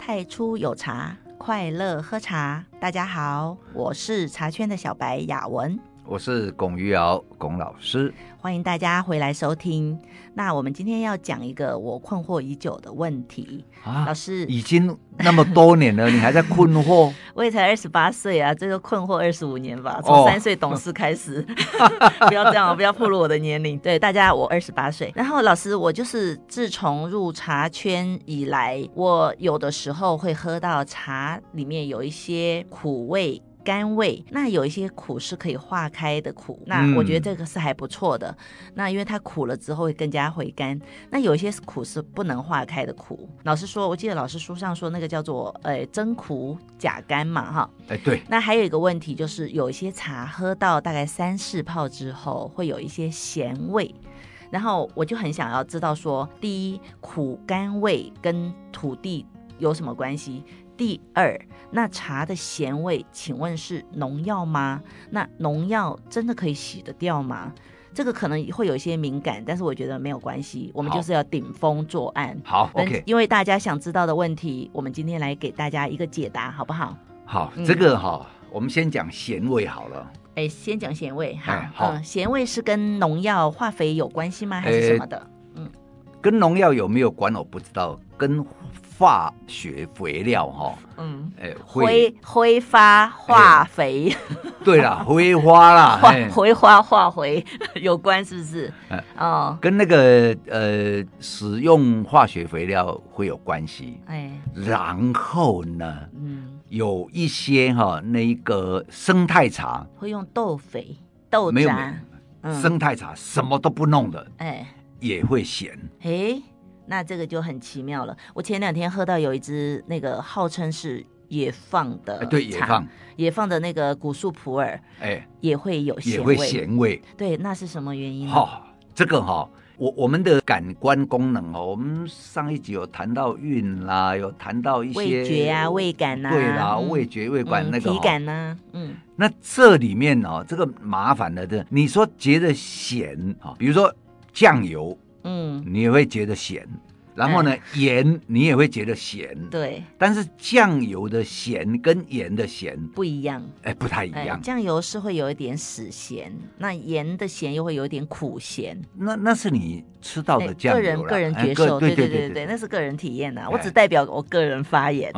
太初有茶，快乐喝茶。大家好，我是茶圈的小白雅文，我是龚于尧龚老师。欢迎大家回来收听。那我们今天要讲一个我困惑已久的问题啊，老师已经那么多年了，你还在困惑？我也才二十八岁啊，这个困惑二十五年吧，从三岁懂事开始。哦、不要这样，不要暴露我的年龄。对大家，我二十八岁。然后老师，我就是自从入茶圈以来，我有的时候会喝到茶里面有一些苦味。甘味，那有一些苦是可以化开的苦，那我觉得这个是还不错的。嗯、那因为它苦了之后会更加回甘。那有一些苦是不能化开的苦。老师说，我记得老师书上说那个叫做呃真苦假甘嘛，哈。哎，对。那还有一个问题就是，有一些茶喝到大概三四泡之后，会有一些咸味。然后我就很想要知道说，第一，苦甘味跟土地有什么关系？第二，那茶的咸味，请问是农药吗？那农药真的可以洗得掉吗？这个可能会有一些敏感，但是我觉得没有关系，我们就是要顶风作案。好，OK。因为大家想知道的问题，我们今天来给大家一个解答，好不好？好，这个哈，嗯、我们先讲咸味好了。哎，先讲咸味，好，好嗯，咸味是跟农药化肥有关系吗？还是什么的？嗯，跟农药有没有关？我不知道，跟。化学肥料哈，嗯，哎，挥挥发化肥，对啦，挥发啦，挥发化肥 有关是不是？哦，跟那个呃使用化学肥料会有关系，哎，然后呢，嗯，有一些哈那一个生态茶会用豆肥豆没有，生态茶什么都不弄的，哎，也会咸，哎。那这个就很奇妙了。我前两天喝到有一支那个号称是野放的茶，对，野放野放的那个古树普洱，哎，也会有咸味，也会咸味。对，那是什么原因？哈、哦，这个哈、哦，我我们的感官功能哦，我们上一集有谈到韵啦，有谈到一些味觉啊、味感啊，对啦，嗯、味觉、味感那个、哦、体感呢、啊，嗯，那这里面哦，这个麻烦的是，你说觉得咸啊，比如说酱油。嗯，你也会觉得咸，然后呢，嗯、盐你也会觉得咸，对。但是酱油的咸跟盐的咸不一样，哎，不太一样。酱油是会有一点死咸，那盐的咸又会有一点苦咸。那那是你吃到的酱油，个人个人觉受，对对对对对，那是个人体验呐、啊。我只代表我个人发言。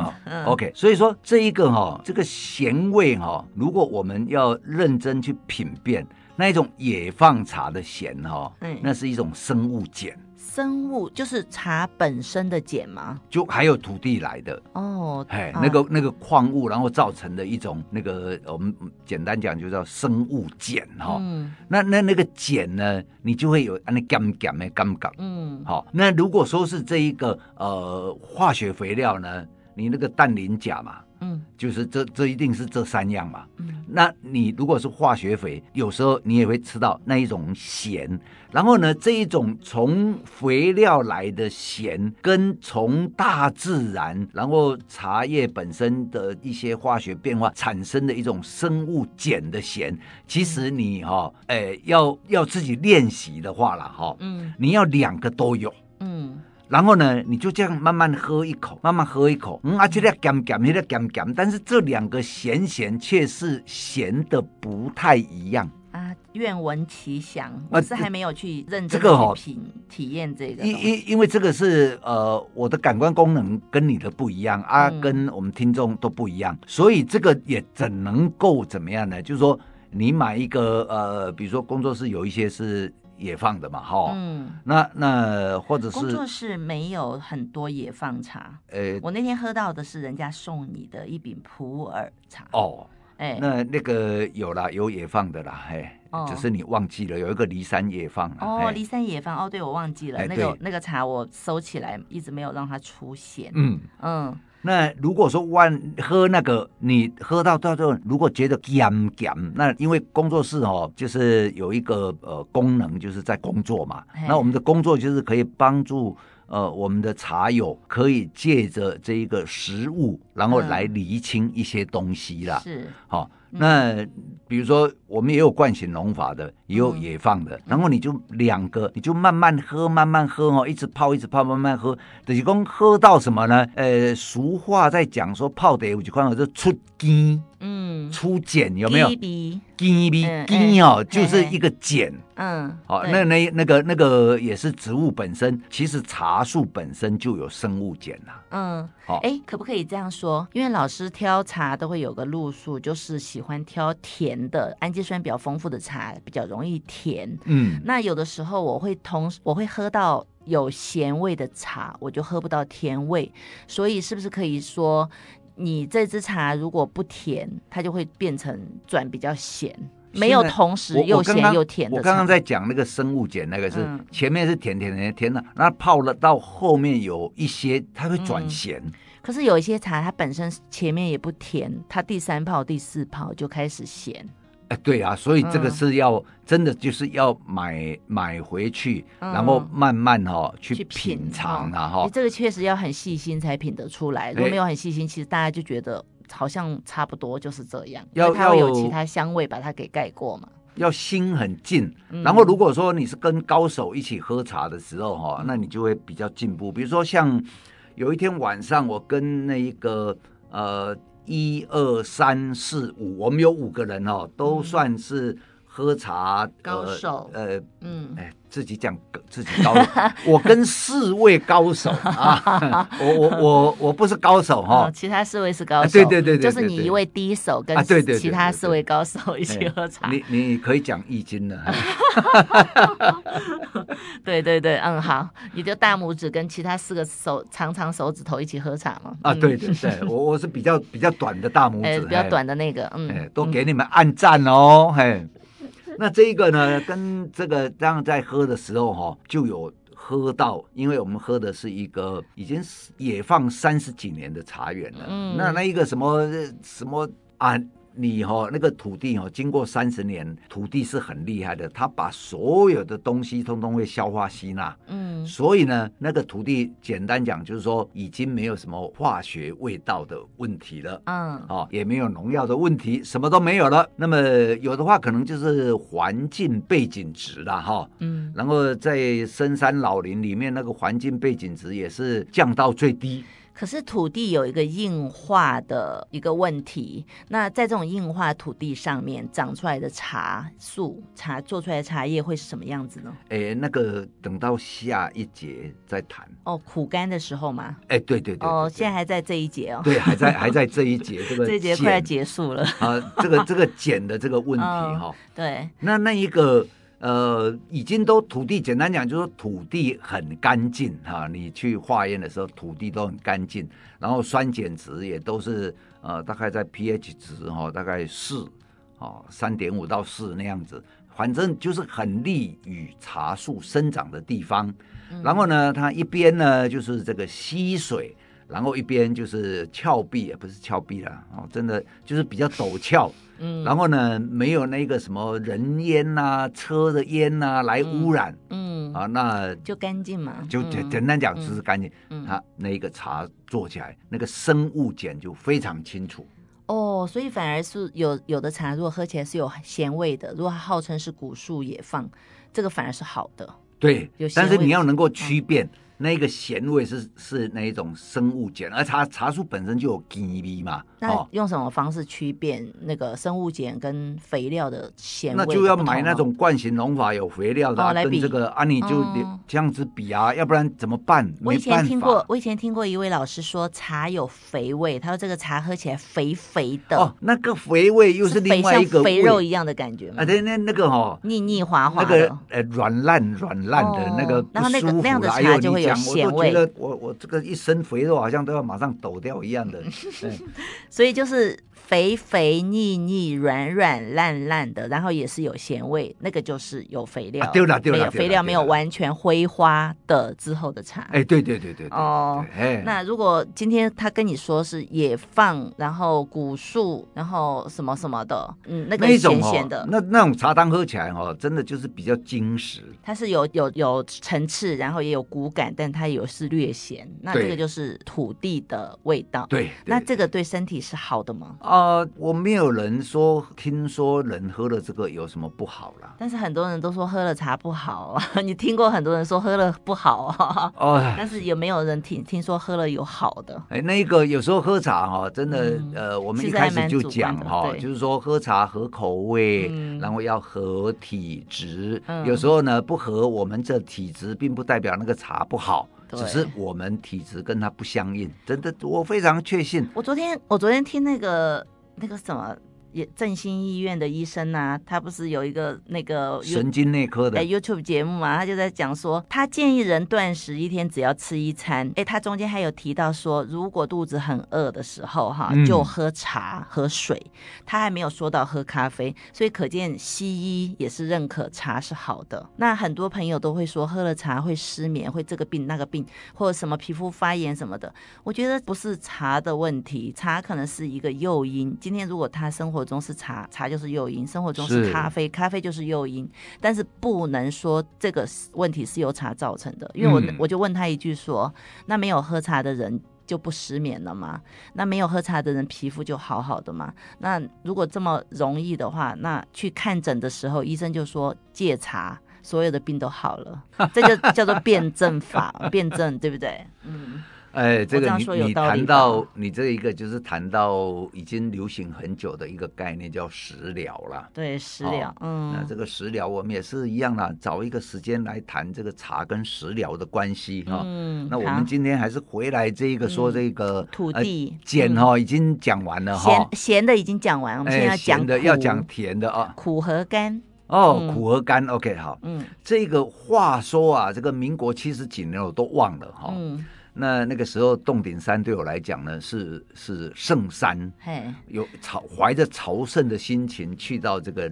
OK，所以说这一个哈、哦，这个咸味哈、哦，如果我们要认真去品辨。那一种野放茶的咸哈，嗯，那是一种生物碱。生物就是茶本身的碱吗？就还有土地来的哦，哎，那个那个矿物，然后造成的一种那个我们简单讲就叫生物碱哈。嗯，那那那个碱呢，你就会有那甘甘的甘感。嗯，好，那如果说是这一个呃化学肥料呢，你那个氮磷钾嘛。嗯，就是这这一定是这三样嘛。嗯，那你如果是化学肥，有时候你也会吃到那一种咸。然后呢，这一种从肥料来的咸，跟从大自然，然后茶叶本身的一些化学变化产生的一种生物碱的咸，其实你哈、哦，哎，要要自己练习的话了哈，嗯，你要两个都有，嗯。然后呢，你就这样慢慢喝一口，慢慢喝一口，嗯，而且那咸咸，那咸咸，但是这两个咸咸却是咸的不太一样啊。愿闻其详，我是还没有去认真去品、呃这个、体验这个。因因因为这个是呃，我的感官功能跟你的不一样啊，嗯、跟我们听众都不一样，所以这个也怎能够怎么样呢？就是说，你买一个呃，比如说工作室有一些是。野放的嘛，哈，嗯，那那或者是工作室没有很多野放茶，呃、欸，我那天喝到的是人家送你的一饼普洱茶，哦，哎、欸，那那个有啦，有野放的啦，嘿，哦、只是你忘记了有一个骊山野放，哦，骊山野放，哦，对，我忘记了，欸、那个那个茶我收起来，一直没有让它出现，嗯。嗯。嗯那如果说万喝那个，你喝到到最后，如果觉得咸咸，那因为工作室哦，就是有一个呃功能，就是在工作嘛。那我们的工作就是可以帮助呃，我们的茶友可以借着这一个食物，然后来厘清一些东西啦。是，好。那比如说，我们也有惯性农法的，也有野放的，嗯、然后你就两个，你就慢慢喝，慢慢喝哦，一直泡，一直泡，慢慢喝。等于说喝到什么呢？呃，俗话在讲说泡的有几块，就出筋。嗯，出碱有没有？根味根哦，就是一个碱。嗯，好，那那那个那个也是植物本身，其实茶树本身就有生物碱呐。嗯，好，哎，可不可以这样说？因为老师挑茶都会有个路数，就是喜欢挑甜的，氨基酸比较丰富的茶，比较容易甜。嗯，那有的时候我会同我会喝到有咸味的茶，我就喝不到甜味，所以是不是可以说？你这支茶如果不甜，它就会变成转比较咸，没有同时又咸又甜的。我刚刚在讲那个生物碱，那个是前面是甜甜甜甜的，那泡了到后面有一些它会转咸。可是有一些茶它本身前面也不甜，它第三泡第四泡就开始咸。对啊，所以这个是要、嗯、真的就是要买买回去，嗯、然后慢慢哈、哦、去品尝啊哈。这个确实要很细心才品得出来，如果没有很细心，其实大家就觉得好像差不多就是这样，要它会有其他香味把它给盖过嘛。要心很静，然后如果说你是跟高手一起喝茶的时候哈，嗯、那你就会比较进步。比如说像有一天晚上，我跟那一个呃。一二三四五，我们有五个人哦，都算是喝茶高手。呃，嗯，哎。自己讲自己高手，我跟四位高手啊，我我我我不是高手哈，其他四位是高手，对对对，就是你一位低手跟其他四位高手一起喝茶。你你可以讲易经了，对对对，嗯好，你就大拇指跟其他四个手长长手指头一起喝茶嘛。啊对对对，我我是比较比较短的大拇指，比较短的那个，嗯，都给你们按赞哦，嘿。那这一个呢，跟这个这样在喝的时候哈、哦，就有喝到，因为我们喝的是一个已经野放三十几年的茶园了。嗯，那那一个什么什么啊？你哈、哦、那个土地哦，经过三十年，土地是很厉害的，它把所有的东西通通会消化吸纳。嗯，所以呢，那个土地简单讲就是说，已经没有什么化学味道的问题了。嗯，哦，也没有农药的问题，什么都没有了。那么有的话，可能就是环境背景值了哈。嗯，然后在深山老林里面，那个环境背景值也是降到最低。可是土地有一个硬化的一个问题，那在这种硬化土地上面长出来的茶树、茶做出来的茶叶会是什么样子呢？哎，那个等到下一节再谈。哦，苦干的时候吗？哎，对对对。哦，现在还在这一节哦。对，还在还在这一节，这个这一节快要结束了啊。这个这个碱的这个问题 哈、哦。对。那那一个。呃，已经都土地，简单讲就是说土地很干净哈。你去化验的时候，土地都很干净，然后酸碱值也都是呃，大概在 pH 值哈、哦，大概四哦，三点五到四那样子，反正就是很利于茶树生长的地方。嗯、然后呢，它一边呢就是这个溪水，然后一边就是峭壁，也不是峭壁了哦，真的就是比较陡峭。嗯，然后呢，没有那个什么人烟呐、啊、车的烟呐、啊、来污染，嗯，嗯啊，那就干净嘛，就简简单讲就是干净。嗯，它那一个茶做起来，那个生物碱就非常清楚。哦，所以反而是有有的茶，如果喝起来是有咸味的，如果它号称是古树野放，这个反而是好的。对，但是你要能够区辨。嗯那个咸味是是那一种生物碱，而茶茶树本身就有根味嘛。那用什么方式区辨那个生物碱跟肥料的咸味？那就要买那种惯型农法有肥料的，啊，跟这个啊，你就这样子比啊，要不然怎么办？我以前听过，我以前听过一位老师说茶有肥味，他说这个茶喝起来肥肥的。哦，那个肥味又是另外一个肥肉一样的感觉啊，对，那那个哈，腻腻滑滑那个呃软烂软烂的那个然后那个那样的茶就会有。我就觉得我我这个一身肥肉好像都要马上抖掉一样的，所以就是。肥肥腻腻、软软烂烂的，然后也是有咸味，那个就是有肥料。丢了丢了，肥料没有完全挥发的之后的茶。哎，对对对对哦。那如果今天他跟你说是野放，然后古树，然后什么什么的，嗯，那个咸咸的，那那种茶汤喝起来哦，真的就是比较精实。它是有有有层次，然后也有骨感，但它有是略咸。那这个就是土地的味道。对。那这个对身体是好的吗？呃，我没有人说，听说人喝了这个有什么不好啦。但是很多人都说喝了茶不好，你听过很多人说喝了不好哦。但是有没有人听听说喝了有好的？哎，那个有时候喝茶哈，真的，嗯、呃，我们一开始就讲哈，就是说喝茶合口味，嗯、然后要合体质。嗯、有时候呢不合我们这体质，并不代表那个茶不好。只是我们体质跟它不相应，真的，我非常确信。我昨天，我昨天听那个那个什么。也振兴医院的医生啊，他不是有一个那个神经内科的 YouTube 节目嘛？他就在讲说，他建议人断食一天只要吃一餐。哎，他中间还有提到说，如果肚子很饿的时候，哈，就喝茶喝水。他还没有说到喝咖啡，所以可见西医也是认可茶是好的。那很多朋友都会说，喝了茶会失眠，会这个病那个病，或者什么皮肤发炎什么的。我觉得不是茶的问题，茶可能是一个诱因。今天如果他生活中是茶，茶就是诱因；生活中是咖啡，咖啡就是诱因。但是不能说这个问题是由茶造成的，因为我、嗯、我就问他一句说：那没有喝茶的人就不失眠了吗？那没有喝茶的人皮肤就好好的吗？那如果这么容易的话，那去看诊的时候，医生就说戒茶，所有的病都好了，这就叫做辩证法，辩证对不对？嗯。哎，这个你你谈到你这一个就是谈到已经流行很久的一个概念，叫食疗了。对，食疗，哦、嗯，那这个食疗我们也是一样啦，找一个时间来谈这个茶跟食疗的关系哈。嗯，那我们今天还是回来这一个说这个、嗯、土地碱哈，已经讲完了哈。咸咸的已经讲完，我们现在要讲的要讲甜的啊，苦和甘。哦，嗯、苦和甘，OK，好。嗯，这个话说啊，这个民国七十几年我都忘了哈。嗯。那那个时候，洞顶山对我来讲呢，是是圣山，有朝怀着朝圣的心情去到这个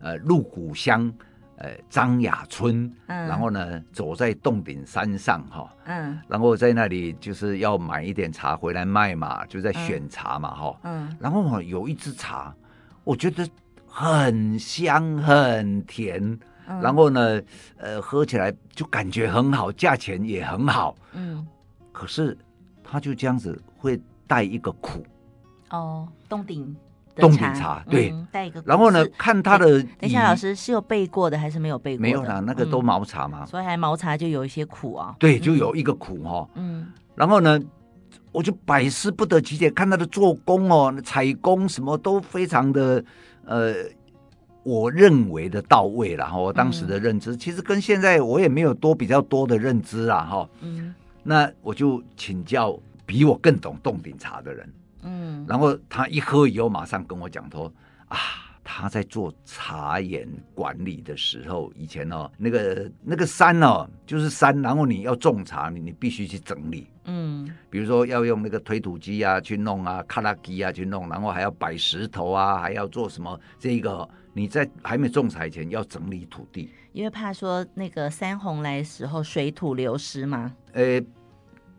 呃鹿谷乡呃张雅村，嗯、然后呢走在洞顶山上哈，嗯，然后在那里就是要买一点茶回来卖嘛，就在选茶嘛哈，嗯，然后有一支茶，我觉得很香很甜，嗯、然后呢呃喝起来就感觉很好，价钱也很好，嗯。可是，他就这样子会带一个苦哦，洞顶洞顶茶对，带一个。然后呢，看他的，等一下，老师是有背过的还是没有背过？没有啦，那个都毛茶嘛，所以还毛茶就有一些苦啊。对，就有一个苦哈。嗯。然后呢，我就百思不得其解，看他的做工哦，采工什么都非常的呃，我认为的到位了哈。我当时的认知其实跟现在我也没有多比较多的认知啊哈。嗯。那我就请教比我更懂洞顶茶的人，嗯，然后他一喝以后，马上跟我讲说啊，他在做茶园管理的时候，以前哦，那个那个山哦，就是山，然后你要种茶，你你必须去整理，嗯，比如说要用那个推土机啊去弄啊，卡拉机啊去弄，然后还要摆石头啊，还要做什么？这个你在还没种茶前要整理土地。因为怕说那个山洪来的时候水土流失嘛，呃，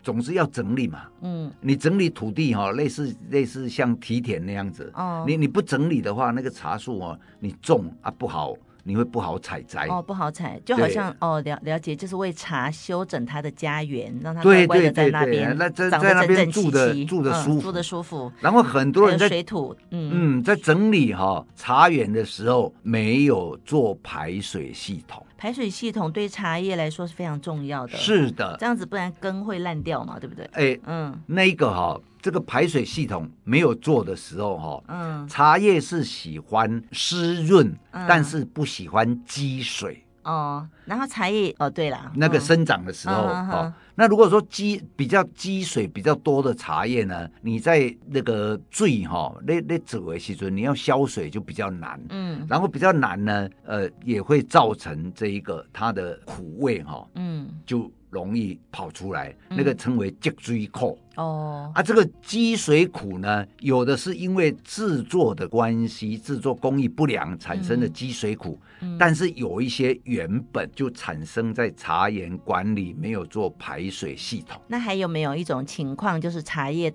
总之要整理嘛。嗯，你整理土地哈、哦，类似类似像梯田那样子。哦，你你不整理的话，那个茶树哦，你种啊不好。你会不好采摘哦，不好采，就好像哦了了解，就是为茶修整它的家园，让它乖乖的在那边，那在在那边住的住的舒服，住的舒服。然后很多人在水土，嗯嗯，在整理哈、哦、茶园的时候，没有做排水系统。排水系统对茶叶来说是非常重要的，是的，这样子不然根会烂掉嘛，对不对？哎，嗯，那个哈、哦。这个排水系统没有做的时候，哈，嗯，茶叶是喜欢湿润，嗯、但是不喜欢积水。哦，然后茶叶，哦，对了，那个生长的时候，嗯、哦，那如果说积比较积水比较多的茶叶呢，你在那个醉哈，那那煮的时候，你要消水就比较难，嗯，然后比较难呢，呃，也会造成这一个它的苦味哈，嗯，就容易跑出来，嗯、那个称为脊椎扣。哦，啊，这个积水苦呢，有的是因为制作的关系，制作工艺不良产生的积水苦，嗯、但是有一些原本就产生在茶园管理没有做排水系统。那还有没有一种情况，就是茶叶？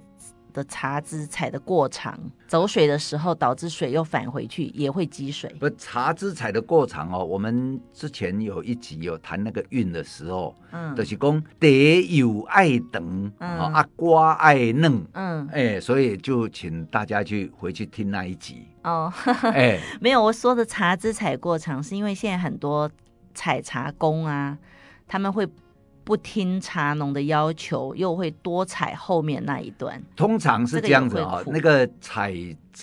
的茶枝采的过长，走水的时候导致水又返回去，也会积水。不，茶枝采的过长哦，我们之前有一集有谈那个韵的时候，嗯，就是讲得有爱等，嗯，啊瓜爱嫩，嗯，哎，所以就请大家去回去听那一集哦。哎，没有，我说的茶枝采过长，是因为现在很多采茶工啊，他们会。不听茶农的要求，又会多采后面那一段。通常是这样子啊，那个采。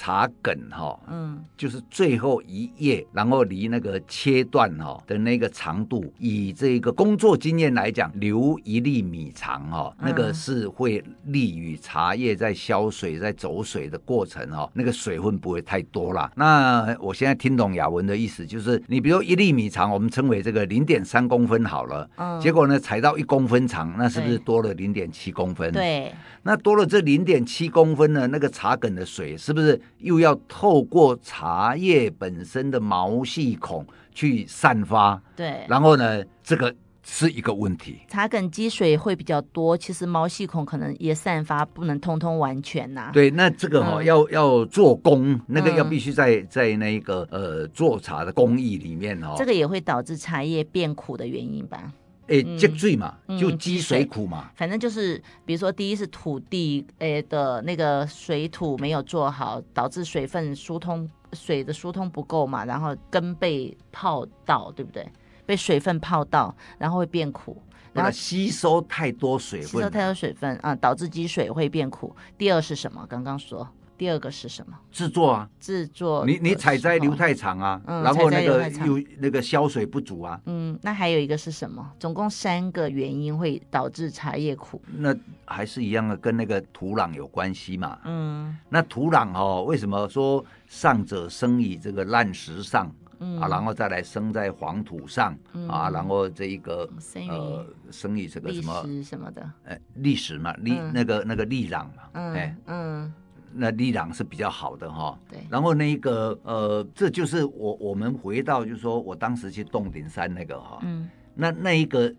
茶梗哈，嗯，就是最后一页，然后离那个切断哈的那个长度，以这个工作经验来讲，留一粒米长哈，那个是会利于茶叶在消水、在走水的过程哈，那个水分不会太多啦。那我现在听懂雅文的意思，就是你比如一粒米长，我们称为这个零点三公分好了，嗯，结果呢采到一公分长，那是不是多了零点七公分？对，那多了这零点七公分呢，那个茶梗的水是不是？又要透过茶叶本身的毛细孔去散发，对，然后呢，这个是一个问题。茶梗积水会比较多，其实毛细孔可能也散发不能通通完全呐、啊。对，那这个哈、哦嗯、要要做工，那个要必须在在那个呃做茶的工艺里面哦，这个也会导致茶叶变苦的原因吧。诶，积水嘛，嗯、就积水苦嘛。反正就是，比如说，第一是土地诶的那个水土没有做好，导致水分疏通，水的疏通不够嘛，然后根被泡到，对不对？被水分泡到，然后会变苦。然后吸收太多水分，吸收太多水分啊，导致积水会变苦。第二是什么？刚刚说。第二个是什么？制作啊，制作。你你采摘留太长啊，嗯、然后那个又那个消水不足啊。嗯，那还有一个是什么？总共三个原因会导致茶叶苦。那还是一样的，跟那个土壤有关系嘛。嗯，那土壤哦，为什么说上者生于这个烂石上，嗯、啊，然后再来生在黄土上，嗯、啊，然后这一个呃生于这个什么什么的，呃，历史嘛，历、嗯、那个那个历壤嘛，嗯。那力量是比较好的哈，对。然后那一个呃，这就是我我们回到就是说我当时去洞顶山那个哈，嗯，那那一个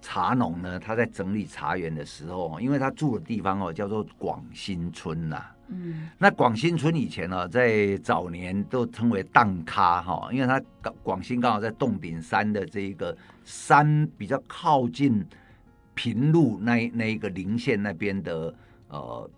茶农呢，他在整理茶园的时候，因为他住的地方哦叫做广新村呐，嗯，那广新村以前呢，在早年都称为荡咖哈，因为他广新刚好在洞顶山的这一个山比较靠近平路那那一个林线那边的呃。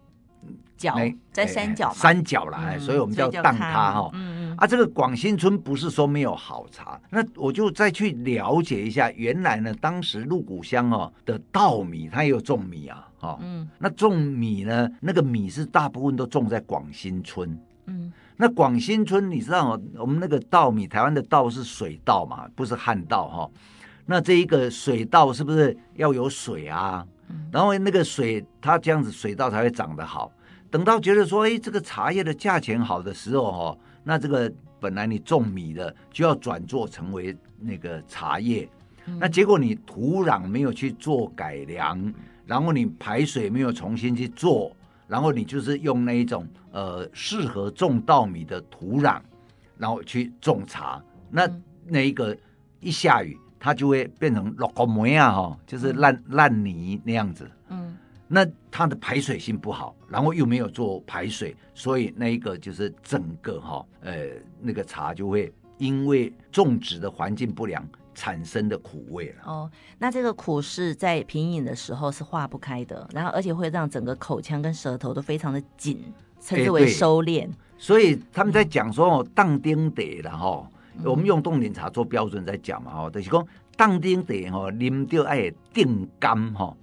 角在山脚，山脚啦，所以我们叫当咖哈。嗯嗯。啊，这个广新村不是说没有好茶，那我就再去了解一下。原来呢，当时鹿谷乡哦的稻米，它也有种米啊，哈。嗯。那种米呢，那个米是大部分都种在广新村。嗯。那广新村，你知道我们那个稻米，台湾的稻是水稻嘛，不是旱稻哈。那这一个水稻是不是要有水啊？然后那个水，它这样子水稻才会长得好。等到觉得说，哎，这个茶叶的价钱好的时候，哦，那这个本来你种米的就要转做成为那个茶叶，嗯、那结果你土壤没有去做改良，然后你排水没有重新去做，然后你就是用那一种呃适合种稻米的土壤，然后去种茶，那那一个一下雨，它就会变成落个模样哈，就是烂烂泥那样子。嗯。那它的排水性不好，然后又没有做排水，所以那一个就是整个哈，呃，那个茶就会因为种植的环境不良产生的苦味了。哦，那这个苦是在品饮的时候是化不开的，然后而且会让整个口腔跟舌头都非常的紧，称之为收敛。所以他们在讲说哦，当丁得了哈，我们用冻顶茶做标准在讲嘛哈，就是讲当丁得哈，啉到爱定甘哈。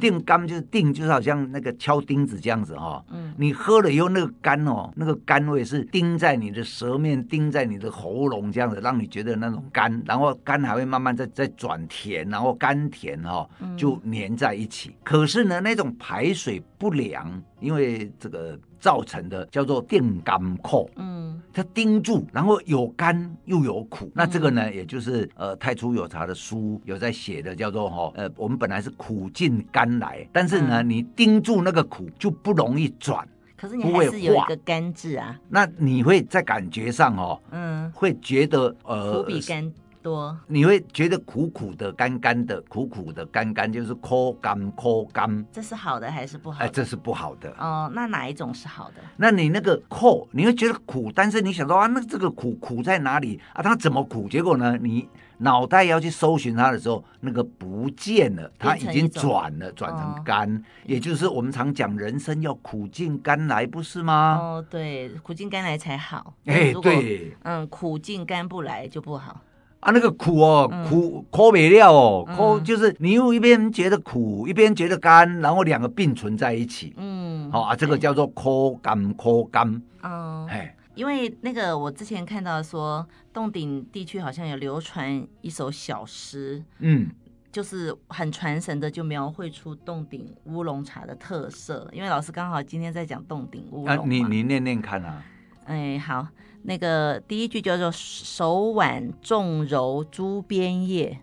定肝就是定，就是好像那个敲钉子这样子哈、哦。嗯，你喝了以后，那个甘哦，那个甘味是钉在你的舌面，钉在你的喉咙这样子，让你觉得那种甘，然后甘还会慢慢再再转甜，然后甘甜哈、哦、就粘在一起。嗯、可是呢，那种排水不良，因为这个造成的，叫做电甘苦。嗯，它盯住，然后有甘又有苦。嗯、那这个呢，也就是呃太初有茶的书有在写的，叫做哈呃，我们本来是苦尽甘来，但是呢，嗯、你盯住那个苦就不容易转。可是你还是有一个甘字啊。那你会在感觉上哦，嗯，会觉得呃苦比甘。多，你会觉得苦苦的、干干的，苦苦的、干干，就是苦干苦干。这是好的还是不好？哎，这是不好的。哦，那哪一种是好的？那你那个苦，你会觉得苦，但是你想说啊，那这个苦苦在哪里啊？它怎么苦？结果呢，你脑袋要去搜寻它的时候，那个不见了，它已经转了，转成干，哦、也就是我们常讲人生要苦尽甘来，不是吗？哦，对，苦尽甘来才好。哎，对，嗯，苦尽甘不来就不好。啊，那个苦哦，嗯、苦苦没料哦，苦、嗯、就是你又一边觉得苦，一边觉得甘，然后两个并存在一起。嗯，好、哦、啊，这个叫做苦甘苦甘。哦，哎因为那个我之前看到说，洞顶地区好像有流传一首小诗，嗯，就是很传神的，就描绘出洞顶乌龙茶的特色。因为老师刚好今天在讲洞顶乌龙你你念念看啊。哎，好。那个第一句叫做“手挽重揉珠边叶”，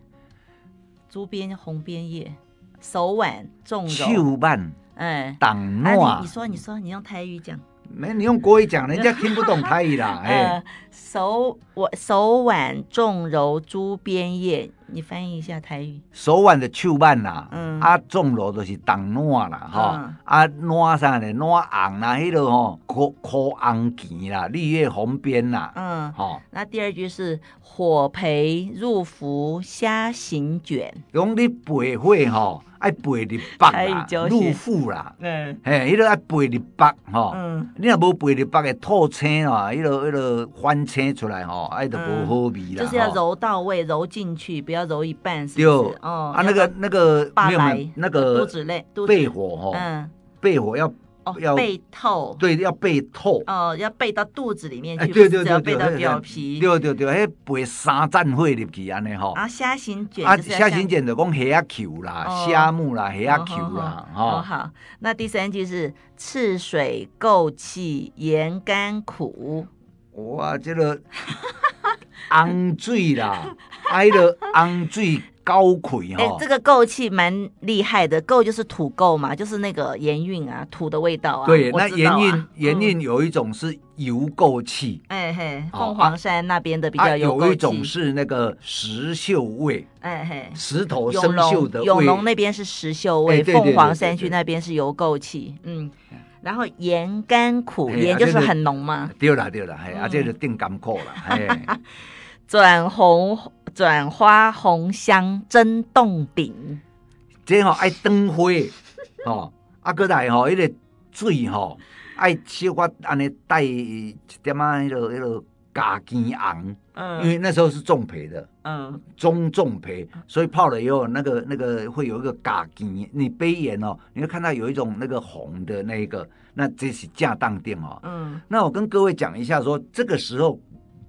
珠边红边叶，手挽重揉。手挽，哎，挡暖、啊。你说，你说，你用台语讲。没，你用国语讲，人家听不懂台语啦。哎，手我手挽重揉珠边叶，你翻译一下台语。手腕的手腕啦，嗯，啊，中路就是挡暖啦，哈，啊，暖啥呢？暖红啦，迄个吼，枯枯红旗啦，绿叶红边啦，嗯，好。那第二句是火培入釜虾行卷，用你背会吼。爱背入腹啦，入腹啦，嗯，嘿，迄个爱背入腹吼，嗯，你若无背入腹诶，透青啊，迄个迄个翻青出来吼，哎，就无好味啦。就是要揉到位，揉进去，不要揉一半，是不是？哦，啊，那个那个没有那个肚子累，背火哈，嗯，背火要。要背透，对，要背透。哦，要背到肚子里面去，对对对，要背到表皮。对对对，迄背三盏火入去安尼吼。啊，虾形卷。啊，虾形卷就讲虾仔球啦，虾木啦，虾仔球啦，哦，好，那第三句是赤水垢气，盐甘苦。哇，这个昂水啦，挨了昂水。高魁哈，哎、欸，这个够气蛮厉害的，够就是土垢嘛，就是那个盐韵啊，土的味道啊。对，啊、那盐韵盐韵有一种是油垢气，哎、嗯、嘿，凤凰山那边的比较有。有一种是那个石锈味，哎嘿，石头生锈的味。永隆那边是石锈味，凤凰山区那边是油垢气，嗯。然后盐甘苦，盐就是很浓嘛。对啦对啦，嘿，啊，这就定甘苦啦，嘿。转红转花红香蒸冻顶，这吼爱灯灰，吼啊搁来吼，迄个水吼爱小可安尼带一点啊，迄个迄个咖啡红，嗯，因为那时候是重培的，嗯，中重培，所以泡了以后，那个那个会有一个咖啡，你杯沿哦，你会看到有一种那个红的那一个，那这是架当店哦，嗯，那我跟各位讲一下说，这个时候。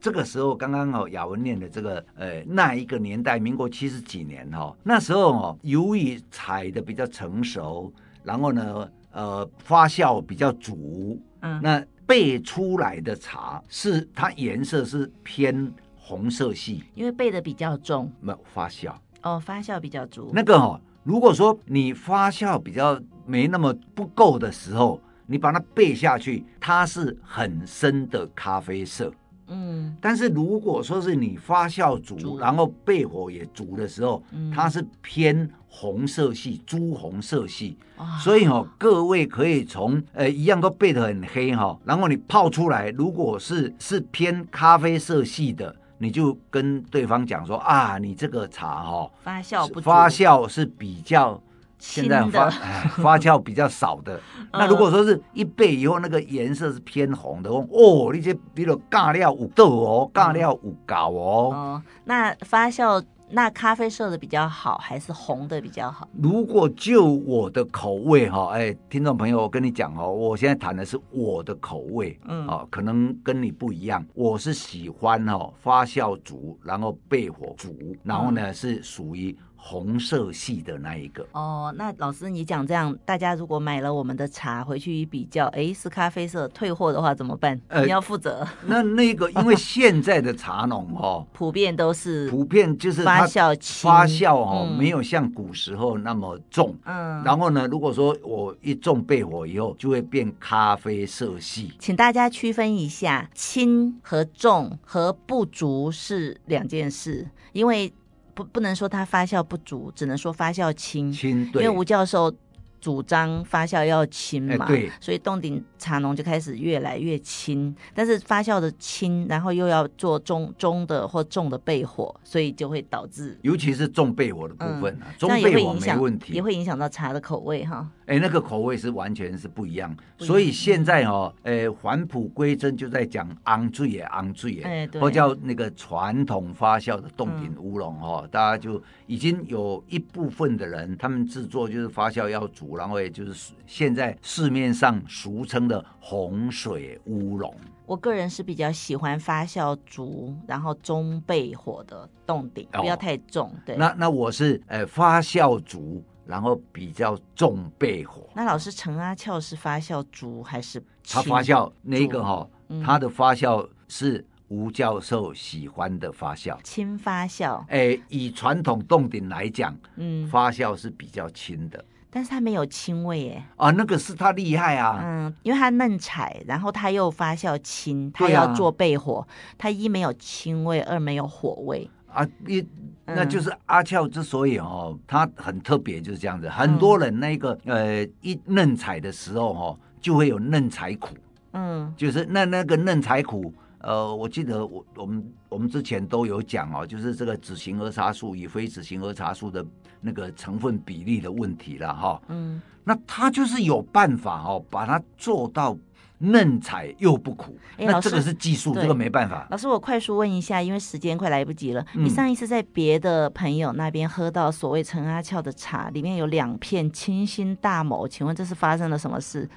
这个时候刚刚哦，雅文念的这个呃，那一个年代，民国七十几年哈、哦，那时候哦，由于采的比较成熟，然后呢，呃，发酵比较足，嗯，那焙出来的茶是它颜色是偏红色系，因为焙的比较重，没有发酵哦，发酵比较足。那个哈、哦，如果说你发酵比较没那么不够的时候，你把它焙下去，它是很深的咖啡色。嗯，但是如果说是你发酵足，足然后焙火也足的时候，嗯、它是偏红色系，朱红色系，所以、哦，各位可以从呃一样都焙得很黑哈、哦，然后你泡出来，如果是是偏咖啡色系的，你就跟对方讲说啊，你这个茶哈、哦，发酵不发酵是比较。现在发 发酵比较少的，那如果说是一倍以后，那个颜色是偏红的哦，那些比如尬料五豆哦，尬料五搞哦。哦，那发酵那咖啡色的比较好，还是红的比较好？如果就我的口味哈，哎，听众朋友，我跟你讲哦，我现在谈的是我的口味，嗯，哦，可能跟你不一样，我是喜欢哈发酵足，然后焙火足，然后呢是属于。红色系的那一个。哦，那老师你讲这样，大家如果买了我们的茶回去一比较，哎，是咖啡色，退货的话怎么办？呃、你要负责。那那个，因为现在的茶农哦，普遍都是普遍就是发酵轻，发酵哦、嗯，没有像古时候那么重。嗯。然后呢，如果说我一重焙火以后，就会变咖啡色系。请大家区分一下，轻和重和不足是两件事，因为。不，不能说它发酵不足，只能说发酵轻。轻，对。因为吴教授主张发酵要轻嘛，所以洞顶茶农就开始越来越轻。但是发酵的轻，然后又要做中中的或重的焙火，所以就会导致，尤其是重焙火的部分啊，嗯、中焙火没问题，也会影响到茶的口味哈。哎，那个口味是完全是不一样，所以现在哦，呃，返璞归真就在讲昂醉也昂醉也，或叫那个传统发酵的冻顶乌龙哦，大家就已经有一部分的人，他们制作就是发酵要足，然后也就是现在市面上俗称的洪水乌龙。我个人是比较喜欢发酵足，然后中焙火的冻顶，不要太重。对，那那我是呃发酵足。然后比较重焙火。那老师陈阿俏是发酵足还是？他发酵那个哈、他的发酵是吴教授喜欢的发酵，轻发酵。哎，以传统冻顶来讲，嗯，发酵是比较轻的，但是它没有青味耶。啊，那个是他厉害啊。嗯，因为它嫩采，然后它又发酵轻，它要做焙火，它一没有青味，二没有火味。啊，一那就是阿俏之所以哦，他很特别，就是这样子。很多人那个呃，一嫩采的时候哦，就会有嫩采苦。嗯，就是那那个嫩采苦，呃，我记得我我们我们之前都有讲哦，就是这个紫型儿茶素与非紫型儿茶素的那个成分比例的问题了哈。嗯，那他就是有办法哦，把它做到。嫩采又不苦，那这个是技术，这个没办法。老师，我快速问一下，因为时间快来不及了。嗯、你上一次在别的朋友那边喝到所谓陈阿俏的茶，里面有两片清新大某，请问这是发生了什么事？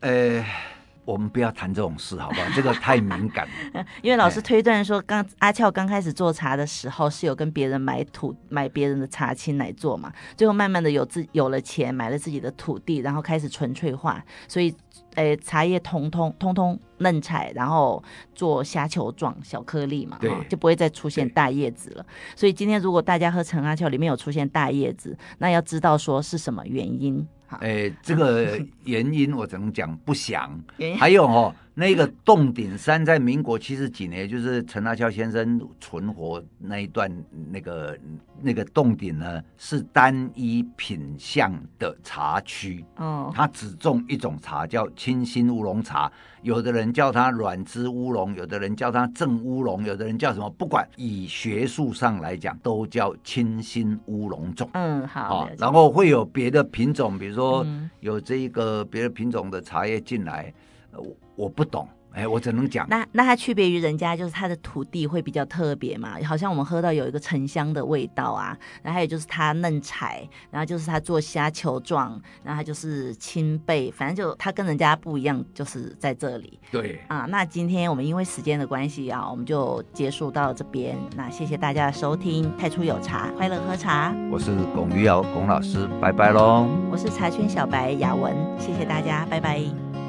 呃。我们不要谈这种事，好不好？这个太敏感了。因为老师推断说，刚阿俏刚开始做茶的时候，是有跟别人买土买别人的茶青来做嘛。最后慢慢的有自有了钱，买了自己的土地，然后开始纯粹化，所以，诶，茶叶通通通通嫩采，然后做虾球状小颗粒嘛，对，就不会再出现大叶子了。所以今天如果大家喝陈阿俏里面有出现大叶子，那要知道说是什么原因。哎，这个原因我只能讲不详。还有哦，那个洞顶山在民国七十几年，就是陈阿俏先生存活那一段，那个那个洞顶呢是单一品相的茶区。哦，他只种一种茶，叫清新乌龙茶。有的人叫它软枝乌龙，有的人叫它正乌龙，有的人叫什么？不管，以学术上来讲，都叫清新乌龙种。嗯，好。然后会有别的品种，比如说有这一个别的品种的茶叶进来，我我不懂。哎，我只能讲，那那它区别于人家，就是它的土地会比较特别嘛，好像我们喝到有一个沉香的味道啊，然后还有就是它嫩采，然后就是它做虾球状，然后它就是青贝，反正就它跟人家不一样，就是在这里。对啊，那今天我们因为时间的关系啊，我们就结束到这边。那谢谢大家的收听，太初有茶，快乐喝茶。我是龚玉瑶龚老师，拜拜喽。我是茶圈小白雅文，谢谢大家，拜拜。